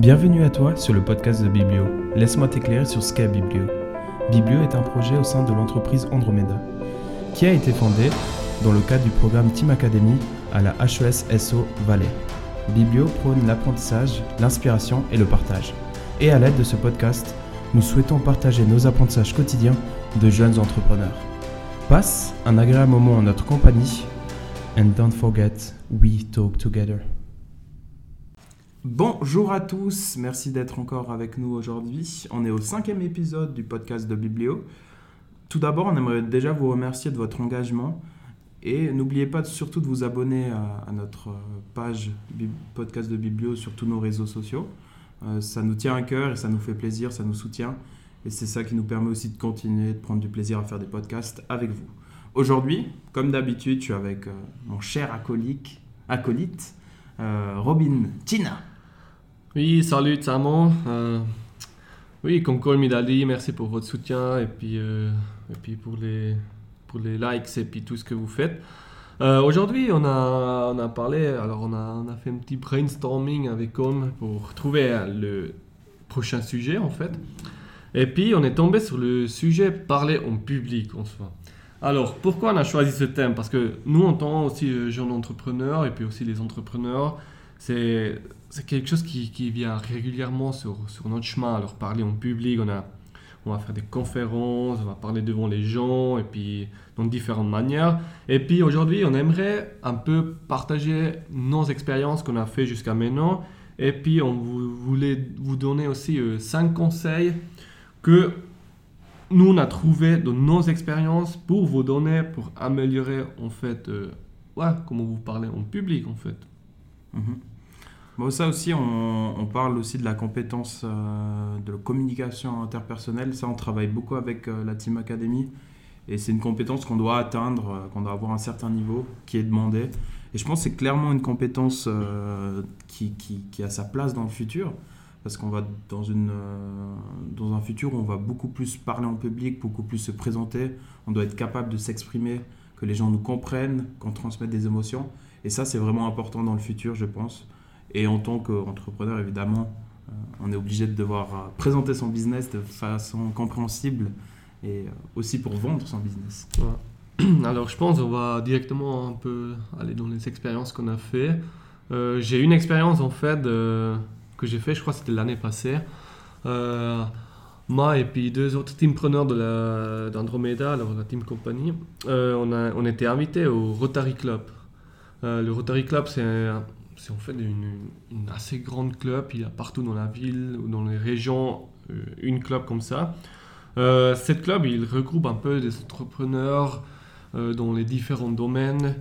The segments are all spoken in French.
Bienvenue à toi sur le podcast de Biblio. Laisse-moi t'éclairer sur ce qu'est Biblio. Biblio est un projet au sein de l'entreprise Andromeda, qui a été fondé dans le cadre du programme Team Academy à la HES SO Valais. Biblio prône l'apprentissage, l'inspiration et le partage. Et à l'aide de ce podcast, nous souhaitons partager nos apprentissages quotidiens de jeunes entrepreneurs. Passe un agréable moment en notre compagnie and don't forget, we talk together. Bonjour à tous, merci d'être encore avec nous aujourd'hui. On est au cinquième épisode du podcast de Biblio. Tout d'abord, on aimerait déjà vous remercier de votre engagement et n'oubliez pas surtout de vous abonner à, notre page podcast de Biblio sur tous nos réseaux sociaux. Euh, ça nous tient à cœur et ça nous fait plaisir, ça nous soutient. Et c'est ça qui nous permet aussi de continuer de prendre du plaisir à faire des podcasts avec vous. Aujourd'hui, comme d'habitude, je suis avec euh, mon cher acolyte, acolyte euh, Robin Tina. Oui, salut Samon. Euh, oui, Concord Midali, merci pour votre soutien et puis, euh, et puis pour, les, pour les likes et puis tout ce que vous faites. Euh, aujourd'hui, on a, on a parlé, alors on a, on a fait un petit brainstorming avec Com pour trouver le prochain sujet en fait. Et puis on est tombé sur le sujet parler en public en soi. Alors pourquoi on a choisi ce thème? Parce que nous, en tant aussi jeunes entrepreneurs et puis aussi les entrepreneurs, c'est quelque chose qui, qui, vient régulièrement sur, sur, notre chemin. Alors parler en public, on, a, on va faire des conférences, on va parler devant les gens, et puis dans différentes manières. Et puis aujourd'hui, on aimerait un peu partager nos expériences qu'on a fait jusqu'à maintenant. Et puis on voulait vous donner aussi euh, cinq conseils que nous on a trouvé dans nos expériences pour vous donner, pour améliorer en fait, euh, comment vous parlez en public en fait. Ça aussi, on, parle aussi de la compétence euh, de la communication interpersonnelle. Ça, on travaille beaucoup avec euh, la Team Academy. Et c'est une compétence qu'on doit atteindre, euh, qu'on doit avoir un certain niveau qui est demandé. Et je pense que c'est clairement une compétence qui, a sa place dans le futur. Parce qu'on va dans un futur où on va beaucoup plus parler en public, beaucoup plus se présenter. On doit être capable de s'exprimer, que les gens nous comprennent, qu'on transmette des émotions. Et ça, c'est vraiment important dans le futur, je pense. Et en tant qu'entrepreneur, évidemment, euh, on est obligé de devoir euh, présenter son business de façon compréhensible et euh, aussi pour vendre son business. Alors je pense qu'on va directement un peu aller dans les expériences qu'on a fait. j'ai une expérience en fait que j'ai fait, je crois que c'était l'année passée. moi et puis deux autres teampreneurs d'Andromeda, alors la team compagnie, on, a, on était invités au Rotary Club. le Rotary Club, c'est un, c'est en fait une, assez grande club. Il y a partout dans la ville ou dans les régions euh, une club comme ça. Euh, cette club, il regroupe un peu des entrepreneurs euh, dans les différents domaines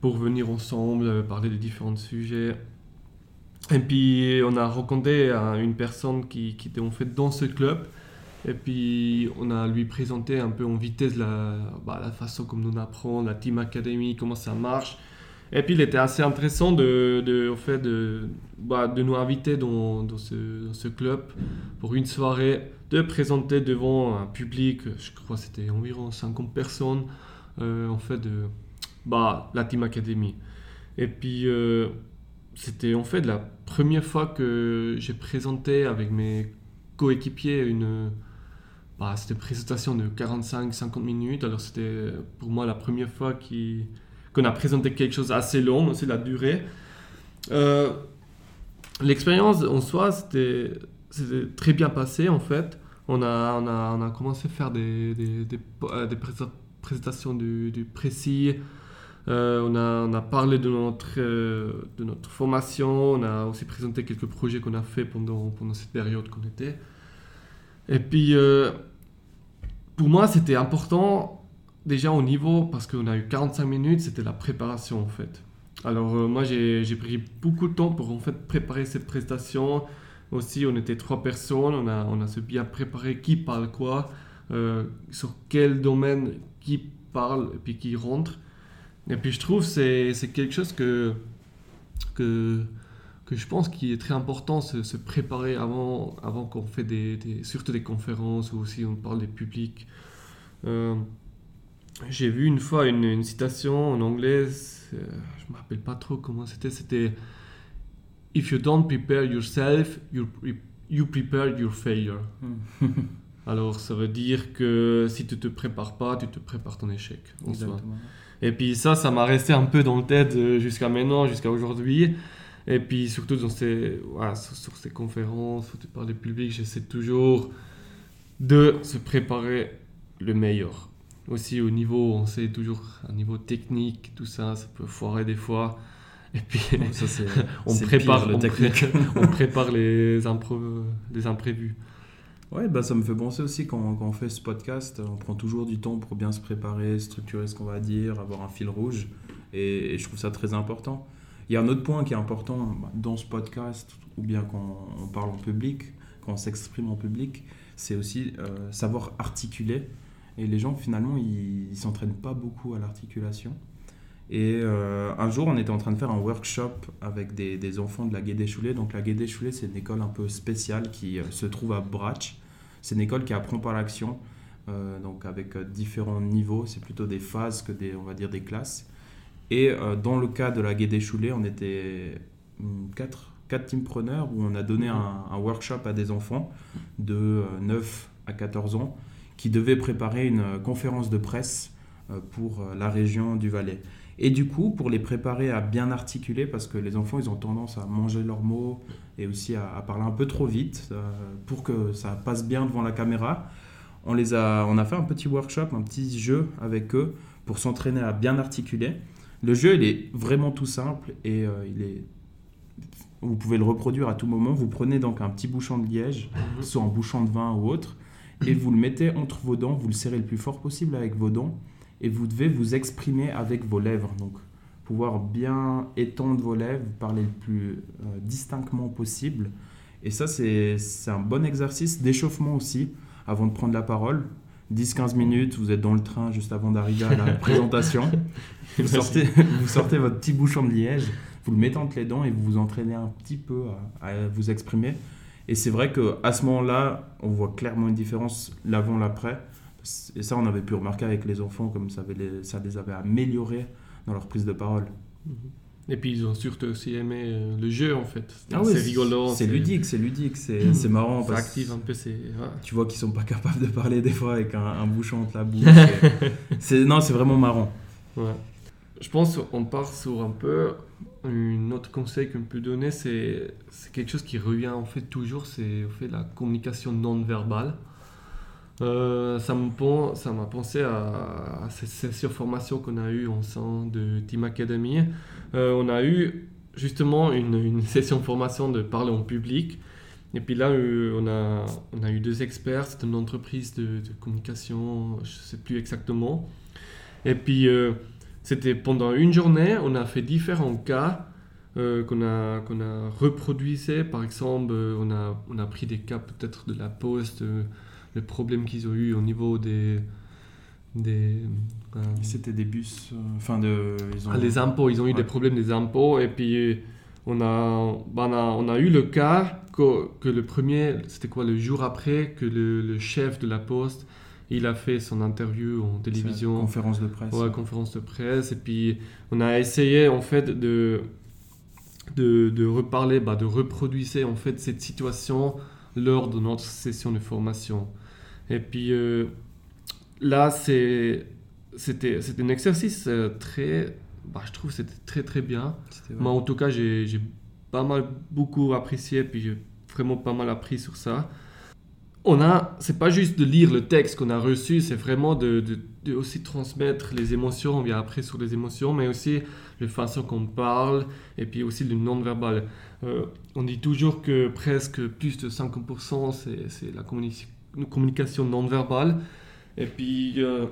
pour venir ensemble parler des différents sujets. Et puis on a rencontré une personne qui, était en fait dans ce club. Et puis on a lui présenté un peu en vitesse la, bah, façon comme nous apprend, la Team Academy, comment ça marche. Et puis il était assez intéressant de, de, au fait de, bah, de nous inviter dans, dans, ce, ce, club pour une soirée, de présenter devant un public, je crois que c'était environ 50 personnes, euh, en fait, de bah, la Team Academy. Et puis euh, c'était en fait la première fois que j'ai présenté avec mes coéquipiers une bah, cette présentation de 45-50 minutes. Alors c'était pour moi la première fois qui qu'on a présenté quelque chose assez long, aussi la durée. Euh, l'expérience en soi, c'était très bien passé en fait. On a, on a, on a commencé à faire des, des, euh, présentations du, précis. Euh, on, a, on, a, parlé de notre, de notre formation. On a aussi présenté quelques projets qu'on a fait pendant, pendant cette période qu'on était. Et puis, pour moi, c'était important déjà au niveau, parce qu'on a eu 45 minutes, c'était la préparation en fait. Alors euh, moi j'ai pris beaucoup de temps pour en fait préparer cette prestation. Aussi on était trois personnes, on a, on a bien préparé qui parle quoi, euh, sur quel domaine qui parle et puis qui rentre. Et puis je trouve c'est quelque chose que, que, que je pense qui est très important, se, se préparer avant, avant qu'on fait des, des, surtout des conférences ou aussi on parle des publics. Euh, j'ai vu une fois une, citation en anglais, je me rappelle pas trop comment c'était, c'était if you don't prepare yourself, you, you prepare your failure. Alors, ça veut dire que si tu te prépares pas, tu te prépares ton échec. en soi. Exactement. Et puis ça, ça m'a resté un peu dans le tête euh, jusqu'à maintenant, jusqu'à aujourd'hui. Et puis surtout dans ces, voilà, sur, sur ces conférences où tu parles public, j'essaie toujours de se préparer le meilleur. Aussi au niveau, on sait toujours, un niveau technique, tout ça, ça peut foirer des fois. Et puis Ça, on prépare, pire, le on, pré- technique. on prépare les, impré- les imprévus. Ouais, bah, ça me fait penser aussi quand, quand on fait ce podcast, on prend toujours du temps pour bien se préparer, structurer ce qu'on va dire, avoir un fil rouge. Et, et je trouve ça très important. Il y a un autre point qui est important dans ce podcast, ou bien quand on parle en public, quand on s'exprime en public, c'est aussi euh, savoir articuler. Et les gens, finalement, ils ne s'entraînent pas beaucoup à l'articulation. Et euh, un jour, on était en train de faire un workshop avec des, des enfants de la Guédé-Choulet. Donc, la Guédé-Choulet, c'est une école un peu spéciale qui euh, se trouve à Brach. C'est une école qui apprend par l'action, euh, donc avec différents niveaux. C'est plutôt des phases que des, on va dire, des classes. Et euh, dans le cas de la Guédé-Choulet, on était hum, quatre, quatre teampreneurs où on a donné un, un workshop à des enfants de euh, 9 à 14 ans qui devaient préparer une euh, conférence de presse euh, pour euh, la région du Valais. Et du coup, pour les préparer à bien articuler, parce que les enfants, ils ont tendance à manger leurs mots et aussi à, à parler un peu trop vite euh, pour que ça passe bien devant la caméra, on, les a, on a fait un petit workshop, un petit jeu avec eux pour s'entraîner à bien articuler. Le jeu, il est vraiment tout simple et euh, il est... vous pouvez le reproduire à tout moment. Vous prenez donc un petit bouchon de liège, soit un bouchon de vin ou autre, et vous le mettez entre vos dents, vous le serrez le plus fort possible avec vos dents, et vous devez vous exprimer avec vos lèvres. Donc, pouvoir bien étendre vos lèvres, parler le plus euh, distinctement possible. Et ça, c'est un bon exercice d'échauffement aussi, avant de prendre la parole. 10-15 minutes, vous êtes dans le train juste avant d'arriver à la présentation. Vous sortez, vous sortez votre petit bouchon de liège, vous le mettez entre les dents et vous vous entraînez un petit peu à, à vous exprimer. Et c'est vrai qu'à ce moment-là, on voit clairement une différence l'avant, l'après. Et ça, on avait pu remarquer avec les enfants, comme ça, avait les, ça les avait améliorés dans leur prise de parole. Et puis ils ont surtout aussi aimé euh, le jeu en fait. Ah c'est rigolo. C'est ludique, c'est ludique, c'est c'est marrant. Ça parce- active un peu ouais. Tu vois qu'ils sont pas capables de parler des fois avec un, un bouchon entre la bouche. Et- non, c'est vraiment marrant. Ouais. Je pense qu'on part sur un peu un autre conseil qu'on peut donner, c'est quelque chose qui revient en fait toujours, c'est en fait la communication non verbale. Euh, ça m'a pensé à, cette session formation qu'on a eue ensemble de Team Academy. Euh, on a eu justement une, une session formation de parler en public. Et puis là, euh, on, a, on a eu deux experts, c'est une entreprise de, de communication, je ne sais plus exactement. Et puis, euh, c'était pendant une journée, on a fait différents cas euh, qu'on a, qu'on a reproduisés. Par exemple, euh, on, a, on a pris des cas peut-être de la poste, euh, le problème qu'ils ont eu au niveau des... des euh, C'était des bus, enfin de, ils ont. ah, les impôts, ils ont eu Ouais. des problèmes des impôts et puis on a, bah, on a, on a eu le cas que, que le premier, c'était quoi, le jour après que le, le chef de la poste, il a fait son interview en télévision. Conférence de presse. Ouais, conférence de presse. Et puis, on a essayé, en fait, de, de, de reparler, bah, de reproduire, en fait, cette situation lors de notre session de formation. Et puis, euh, là, c'est, c'était, c'était un exercice euh, très... Bah, je trouve que c'était très, très bien. Moi, en tout cas, j'ai j'ai pas mal, beaucoup apprécié, puis j'ai vraiment pas mal appris sur ça. On a, c'est pas juste de lire le texte qu'on a reçu, c'est vraiment de, aussi transmettre les émotions, on vient après sur les émotions, mais aussi la façon qu'on parle, et puis aussi le non-verbal. Euh, on dit toujours que presque plus de 50% c'est la communi- communication non-verbale. Et puis, euh,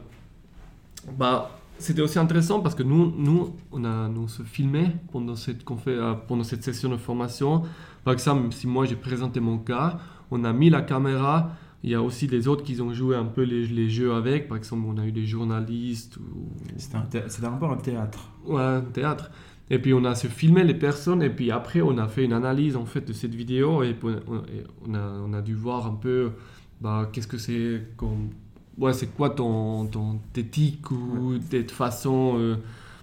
bah, c'était aussi intéressant parce que nous, nous, on, a, nous on se filmait pendant cette, euh, pendant cette session de formation. Par exemple, si moi j'ai présenté mon cas, on a mis la caméra. Il y a aussi les autres qui ont joué un peu les, les jeux avec. Par exemple, on a eu des journalistes ou C'était un, un peu un théâtre. ouais, un théâtre. Et puis on a se filmé les personnes et puis après on a fait une analyse en fait de cette vidéo et on, a, on a dû voir un peu bah, qu'est-ce que c'est comme ouais c'est quoi ton, ton tics ou tes façons euh,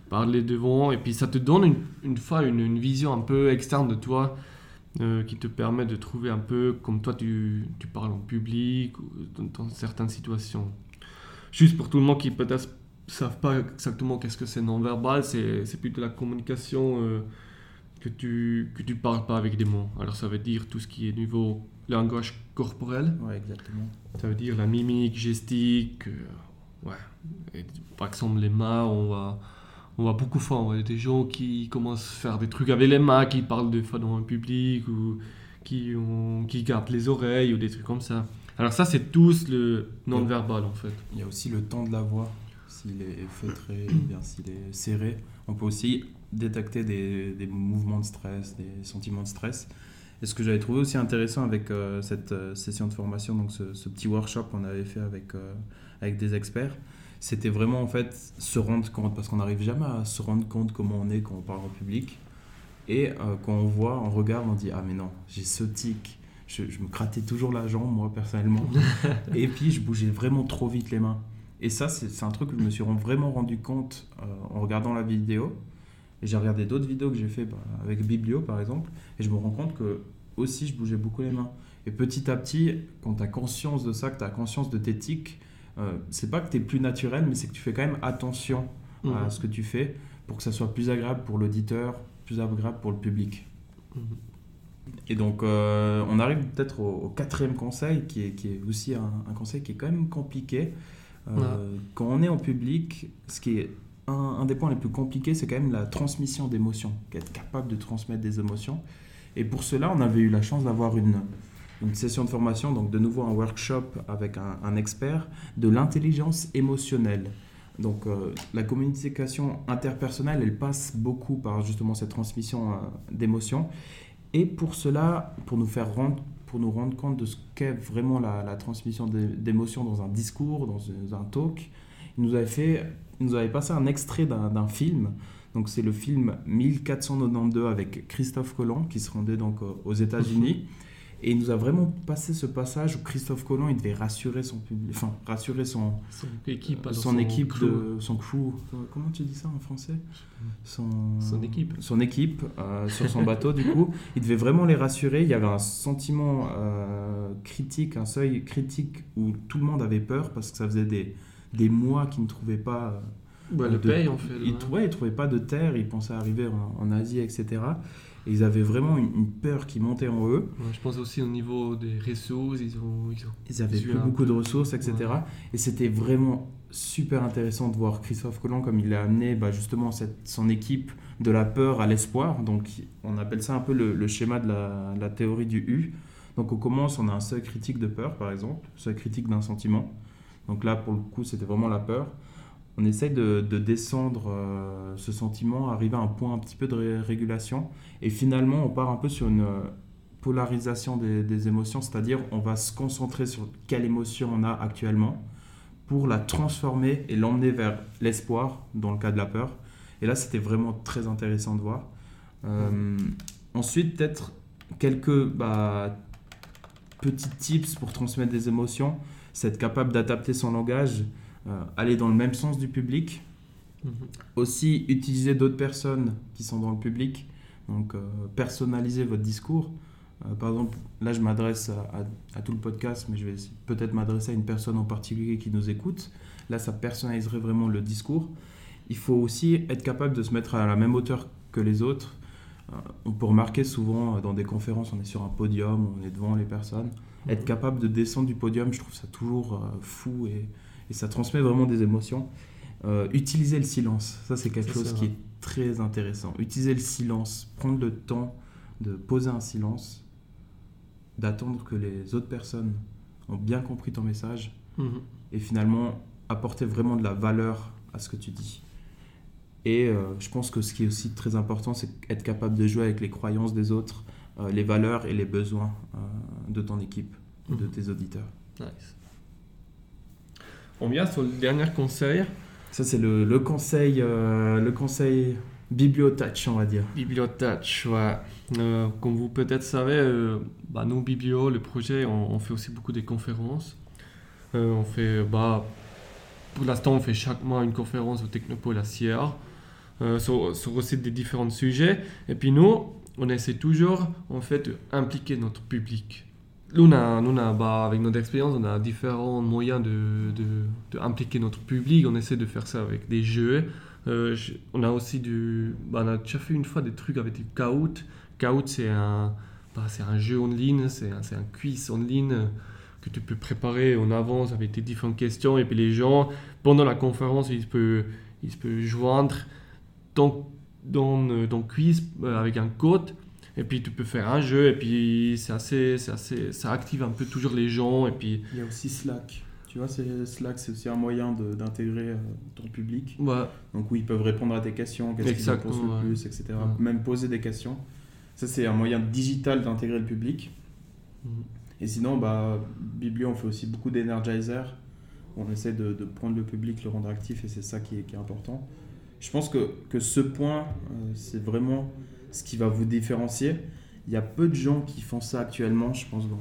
parler devant, et puis ça te donne une, une fois une, une vision un peu externe de toi euh, qui te permet de trouver un peu comme toi tu, tu parles en public ou dans, dans certaines situations. Juste pour tout le monde qui peut-être savent pas exactement qu'est-ce que c'est non-verbal, c'est c'est plutôt la communication euh, que tu que tu parles pas avec des mots. Alors ça veut dire tout ce qui est niveau langage corporel, Ouais, exactement. ça veut dire la mimique, gestique, euh, ouais. Et, par exemple les mains, on va on va beaucoup fois, on voit des gens qui commencent à faire des trucs avec les mains, qui parlent des fois dans un public ou qui qui gardent les oreilles ou des trucs comme ça. Alors ça c'est tous le non-verbal en fait. Il y a aussi le temps de la voix, s'il est feutré, bien s'il est serré. On peut aussi détecter des, des mouvements de stress, des sentiments de stress. Et ce que j'avais trouvé aussi intéressant avec euh, cette euh, session de formation, donc ce, ce petit workshop qu'on avait fait avec, euh, avec des experts, c'était vraiment en fait se rendre compte, parce qu'on n'arrive jamais à se rendre compte comment on est quand on parle en public. Et euh, quand on voit, on regarde, on dit Ah, mais non, j'ai ce tic. Je, je me grattais toujours la jambe, moi, personnellement. et puis, je bougeais vraiment trop vite les mains. Et ça, c'est un truc que je me suis vraiment rendu compte euh, en regardant la vidéo. Et j'ai regardé d'autres vidéos que j'ai fait bah, avec Biblio, par exemple. Et je me rends compte que aussi, je bougeais beaucoup les mains. Et petit à petit, quand tu as conscience de ça, que tu as conscience de tes tics, c'est pas que tu es plus naturel, mais c'est que tu fais quand même attention à Mhm. ce que tu fais pour que ça soit plus agréable pour l'auditeur, plus agréable pour le public. Mhm. Et donc, euh, on arrive peut-être au, au quatrième conseil, qui est, qui est aussi un, un conseil qui est quand même compliqué. Euh, Quand on est en public, ce qui est un, un des points les plus compliqués, c'est quand même la transmission d'émotions, être capable de transmettre des émotions. Et pour cela, on avait eu la chance d'avoir une, une session de formation, donc de nouveau un workshop avec un, expert de l'intelligence émotionnelle. Donc euh, la communication interpersonnelle, elle passe beaucoup par justement cette transmission euh, d'émotions. Et pour cela, pour nous faire rendre, pour nous rendre compte de ce qu'est vraiment la, la transmission d'é- d'émotions dans un discours, dans un talk, il nous avait fait, il nous avait passé un extrait d'un film. Donc c'est le film 1492 avec Christophe Colomb qui se rendait donc aux États-Unis. Et il nous a vraiment passé ce passage où Christophe Colomb, il devait rassurer son public, enfin rassurer son, Son équipe, alors son, équipe, crew. de son crew. Comment tu dis ça en français? Son, Son équipe. Son équipe euh, sur son bateau, du coup. Il devait vraiment les rassurer. Il y avait un sentiment euh, critique, un seuil critique où tout le monde avait peur parce que ça faisait des, des mois qu'ils ne trouvaient pas. euh, Ouais, le de- paye en fait. Ils ouais. trouvaient, ils trouvaient pas de terre. Ils pensaient arriver en, en Asie, etc. Et ils avaient vraiment une, une peur qui montait en eux. Ouais, je pense aussi au niveau des ressources, ils ont, ils ont Ils avaient plus un beaucoup de ressources, etc. Et c'était vraiment super intéressant de voir Christophe Colomb comme il a amené bah, justement cette, son équipe de la peur à l'espoir. Donc on appelle ça un peu le, le schéma de la, la théorie du U. Donc on commence, on a un seuil critique de peur par exemple, seuil critique d'un sentiment. Donc là pour le coup c'était vraiment la peur. On essaye de, de descendre euh, ce sentiment, arriver à un point un petit peu de ré- régulation. Et finalement on part un peu sur une euh, polarisation des, émotions, c'est-à-dire on va se concentrer sur quelle émotion on a actuellement pour la transformer et l'emmener vers l'espoir dans le cas de la peur. Et là, c'était vraiment très intéressant de voir. Euh, ensuite, peut-être quelques bah, petits tips pour transmettre des émotions. C'est être capable d'adapter son langage, aller dans le même sens du public, Mhm. aussi utiliser d'autres personnes qui sont dans le public, donc euh, personnaliser votre discours. Euh, par exemple, là je m'adresse à, à- à tout le podcast, mais je vais peut-être m'adresser à une personne en particulier qui nous écoute. Là, ça personnaliserait vraiment le discours. Il faut aussi être capable de se mettre à la même hauteur que les autres. Euh, on peut remarquer souvent euh, dans des conférences, on est sur un podium, on est devant les personnes. Être capable de descendre du podium, je trouve ça toujours euh, fou et, et ça transmet vraiment des émotions. Euh, utiliser le silence, ça c'est quelque chose qui est très intéressant. Utiliser le silence, prendre le temps de poser un silence, d'attendre que les autres personnes ont bien compris ton message Mhm. et finalement apporter vraiment de la valeur à ce que tu dis. Et euh, je pense que ce qui est aussi très important, c'est être capable de jouer avec les croyances des autres, euh, les valeurs et les besoins euh, de ton équipe, de Mhm. tes auditeurs. Nice. On vient sur le dernier conseil, Ça, c'est le, le conseil, euh, le conseil bibliotouch, on va dire. Bibliotouch. Ouais. Euh, comme vous peut-être savez, euh, bah, nous, Biblio, le projet, on, on fait aussi beaucoup de conférences. Euh, on fait, bah, pour l'instant, on fait chaque mois une conférence au Technopole à Sierre. sur, sur aussi des différents sujets. Et puis nous, on essaie toujours en fait d'impliquer notre public. Nous, on a, bah, avec notre expérience, on a différents moyens de, de, notre public. On essaie de faire ça avec des jeux. Euh, je- on a aussi du. Bah, on a déjà fait une fois des trucs avec du Kahoot. Kahoot, c'est un, bah, c'est un jeu en ligne, c'est un, un quiz en ligne euh, que tu peux préparer en avance avec tes différentes questions. Et puis les gens, pendant la conférence, ils peuvent, ils peuvent joindre ton, dans, euh, ton quiz euh, avec un code. Et puis tu peux faire un jeu. Et puis c'est assez, c'est assez, ça active un peu toujours les gens. Et puis Il y a aussi Slack. Tu vois, c'est- Slack, c'est aussi un moyen de- d'intégrer euh, ton public. ouais, Donc où ils peuvent répondre à tes questions, qu'est-ce qu'ils pensent le plus, etc. Ouais. Même poser des questions. Ça, c'est un moyen digital d'intégrer le public. Mhm. Et sinon, bah, Biblio, on fait aussi beaucoup d'energizer. On essaie de, de prendre le public, le rendre actif, et c'est ça qui est, qui est important. Je pense que, que ce point, euh, c'est vraiment ce qui va vous différencier. Il y a peu de gens qui font ça actuellement, je pense, dans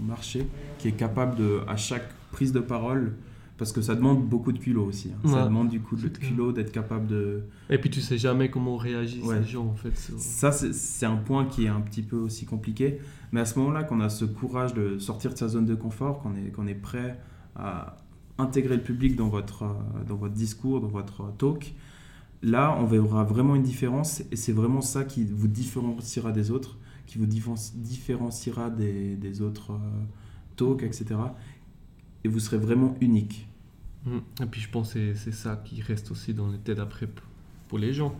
le marché, qui est capable de, à chaque prise de parole, parce que ça demande beaucoup de culot aussi. hein. Ça demande du coup de culot d'être capable de, Et puis tu sais jamais comment réagissent Ouais. les gens en fait. ça, c'est- un point qui est un petit peu aussi compliqué. Mais à ce moment-là, qu'on a ce courage de sortir de sa zone de confort, qu'on est, qu'on est prêt à intégrer le public dans votre, euh, dans votre discours, dans votre talk, là, on verra vraiment une différence. Et c'est vraiment ça qui vous différenciera des autres, qui vous différen- différenciera des, des autres euh, talks, etc. Et vous serez vraiment unique. Mhm. Et puis je pense que c'est- ça qui reste aussi dans les têtes après pour les gens.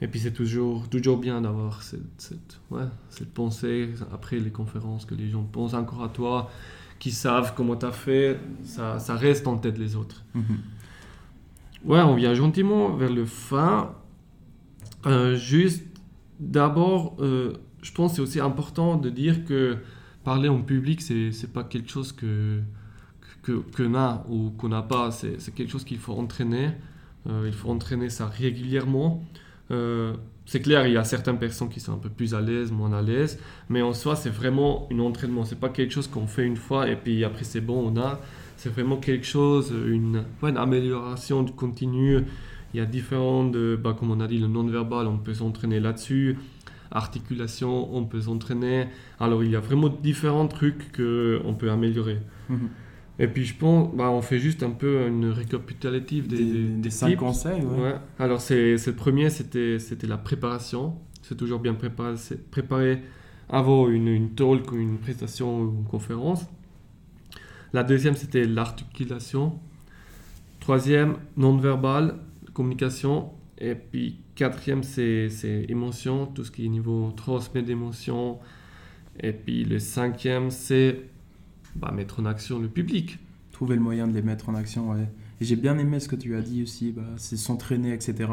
Et puis c'est toujours, toujours bien d'avoir cette, cette, ouais, cette pensée après les conférences, que les gens pensent encore à toi, qui savent comment tu as fait, ça, ça reste en tête les autres. Ouais, on vient gentiment vers le fin. Euh, juste, d'abord, euh, je pense que c'est aussi important de dire que parler en public, c'est c'est pas quelque chose que qu'on a ou qu'on n'a pas. C'est quelque chose qu'il faut entraîner. Euh, il faut entraîner ça régulièrement. C'est clair, il y a certaines personnes qui sont un peu plus à l'aise, moins à l'aise, mais en soi, c'est vraiment un entraînement. C'est pas quelque chose qu'on fait une fois et puis après c'est bon, on a. C'est vraiment quelque chose, une, une amélioration du continu. Il y a différentes, euh, bah, comme on a dit, le non-verbal, on peut s'entraîner là-dessus. Articulation, on peut s'entraîner. Alors, il y a vraiment différents trucs qu'on peut améliorer. Et puis, je pense, bah, on fait juste un peu une récapitulative des, Des, des, des des cinq tips. conseils, ouais. Ouais. Alors, c'est, le premier, c'était, c'était la préparation. C'est toujours bien préparé, préparer avant une, une talk ou une prestation ou une conférence. La deuxième, c'était l'articulation. Troisième, non-verbal, communication. Et puis, quatrième, c'est, émotion, tout ce qui est niveau transmet d'émotion. Et puis, le cinquième, c'est bah, mettre en action le public. trouver le moyen de les mettre en action. Ouais. Et j'ai bien aimé ce que tu as dit aussi, bah, c'est s'entraîner, etc.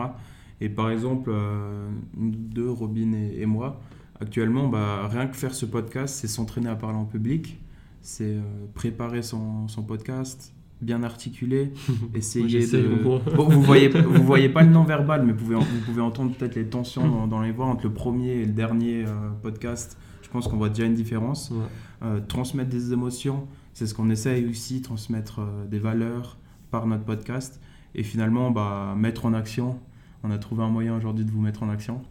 Et par exemple, euh, deux, Robin et, et moi, actuellement, bah, rien que faire ce podcast, c'est s'entraîner à parler en public, c'est euh, préparer son, son podcast, bien articuler, essayer de... Bon, vous voyez, vous voyez pas le non-verbal, mais vous pouvez, vous pouvez entendre peut-être les tensions dans, dans les voix entre le premier et le dernier euh, podcast. Je pense qu'on voit déjà une différence. Ouais. Euh, transmettre des émotions, c'est ce qu'on essaye aussi, transmettre des valeurs par notre podcast. Et finalement, bah, mettre en action. On a trouvé un moyen aujourd'hui de vous mettre en action.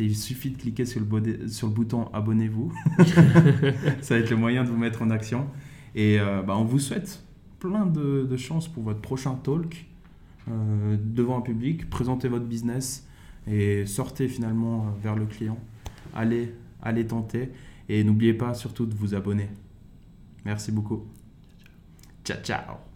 Il suffit de cliquer sur le, bodé- sur le bouton abonnez-vous. Ça va être le moyen de vous mettre en action. Et euh, bah, on vous souhaite plein de, de chance pour votre prochain talk euh, devant un public. Présentez votre business et sortez finalement euh, vers le client. Allez, allez tenter. Et n'oubliez pas surtout de vous abonner. Merci beaucoup. Ciao, ciao.